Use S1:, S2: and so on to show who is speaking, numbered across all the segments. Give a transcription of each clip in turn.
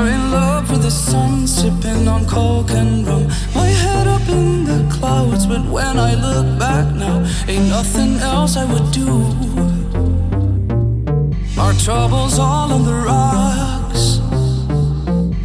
S1: are in love with the sun, sipping on coke and rum. My head up in the clouds, but when I look back now, ain't nothing else I would do. Our troubles all on the rocks.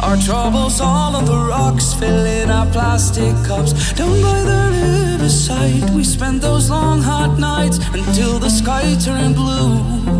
S1: Our troubles all on the rocks, filling our plastic cups. Down by the riverside, we spent those long hot nights until the sky turned blue.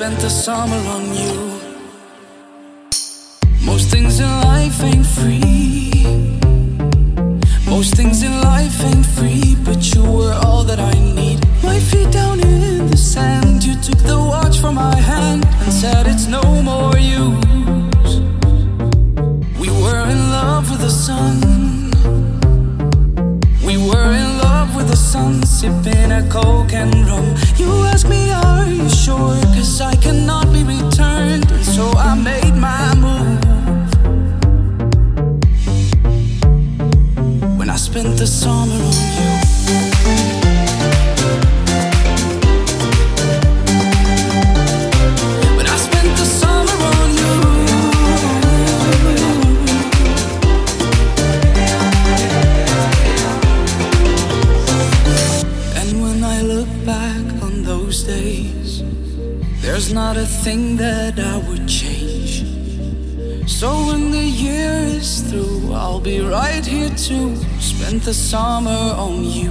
S1: spent the summer on you. Most things in life ain't free. Most things in life ain't free, but you were sipping a coke and rum. You ask me, are you sure? Cause I cannot be returned. And so I made my move. When I spent the summer on you. There's not a thing that I would change. So when the year is through, I'll be right here to spend the summer on you.